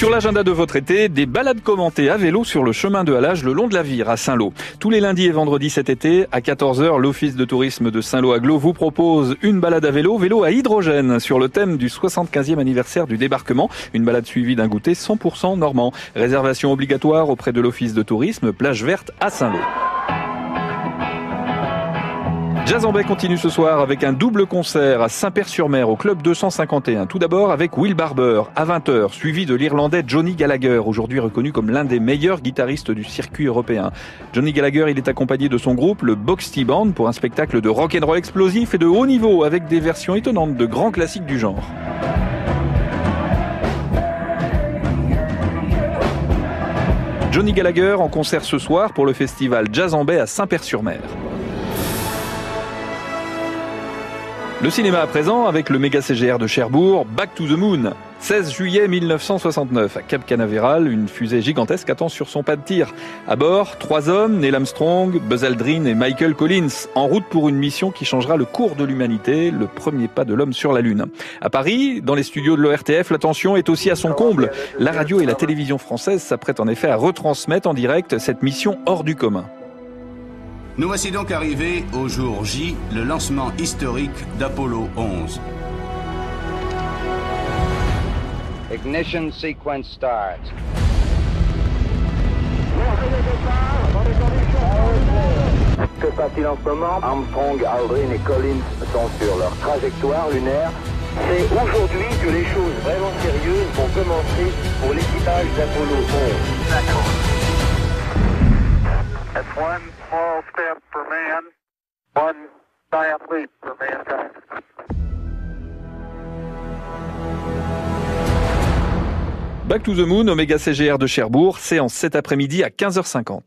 Sur l'agenda de votre été, des balades commentées à vélo sur le chemin de halage le long de la Vire à Saint-Lô. Tous les lundis et vendredis cet été, à 14h, l'Office de tourisme de Saint-Lô-Aglo vous propose une balade à vélo, vélo à hydrogène, sur le thème du 75e anniversaire du débarquement. Une balade suivie d'un goûter 100% normand. Réservation obligatoire auprès de l'Office de tourisme, plage verte à Saint-Lô. Jazz en Bay continue ce soir avec un double concert à Saint-Père-sur-Mer au club 251. Tout d'abord avec Will Barber à 20h, suivi de l'Irlandais Johnny Gallagher, aujourd'hui reconnu comme l'un des meilleurs guitaristes du circuit européen. Johnny Gallagher, il est accompagné de son groupe, le Boxty Band, pour un spectacle de rock and roll explosif et de haut niveau avec des versions étonnantes de grands classiques du genre. Johnny Gallagher en concert ce soir pour le festival Jazz en Bay à Saint-Père-sur-Mer. Le cinéma à présent avec le méga CGR de Cherbourg, Back to the Moon. 16 juillet 1969, à Cap Canaveral, une fusée gigantesque attend sur son pas de tir. À bord, trois hommes, Neil Armstrong, Buzz Aldrin et Michael Collins, en route pour une mission qui changera le cours de l'humanité, le premier pas de l'homme sur la Lune. À Paris, dans les studios de l'ORTF, l'attention est aussi à son comble. La radio et la télévision française s'apprêtent en effet à retransmettre en direct cette mission hors du commun. Nous voici donc arrivés au jour J, le lancement historique d'Apollo 11. Ignition sequence start. Que passe-t-il en ce moment? Armstrong, Aldrin et Collins sont sur leur trajectoire lunaire. C'est aujourd'hui que les choses vraiment sérieuses vont commencer pour l'équipage d'Apollo 11. One small step for man, one giant leap for mankind. Back to the Moon, Omega CGR de Cherbourg, séance cet après-midi à 15h50.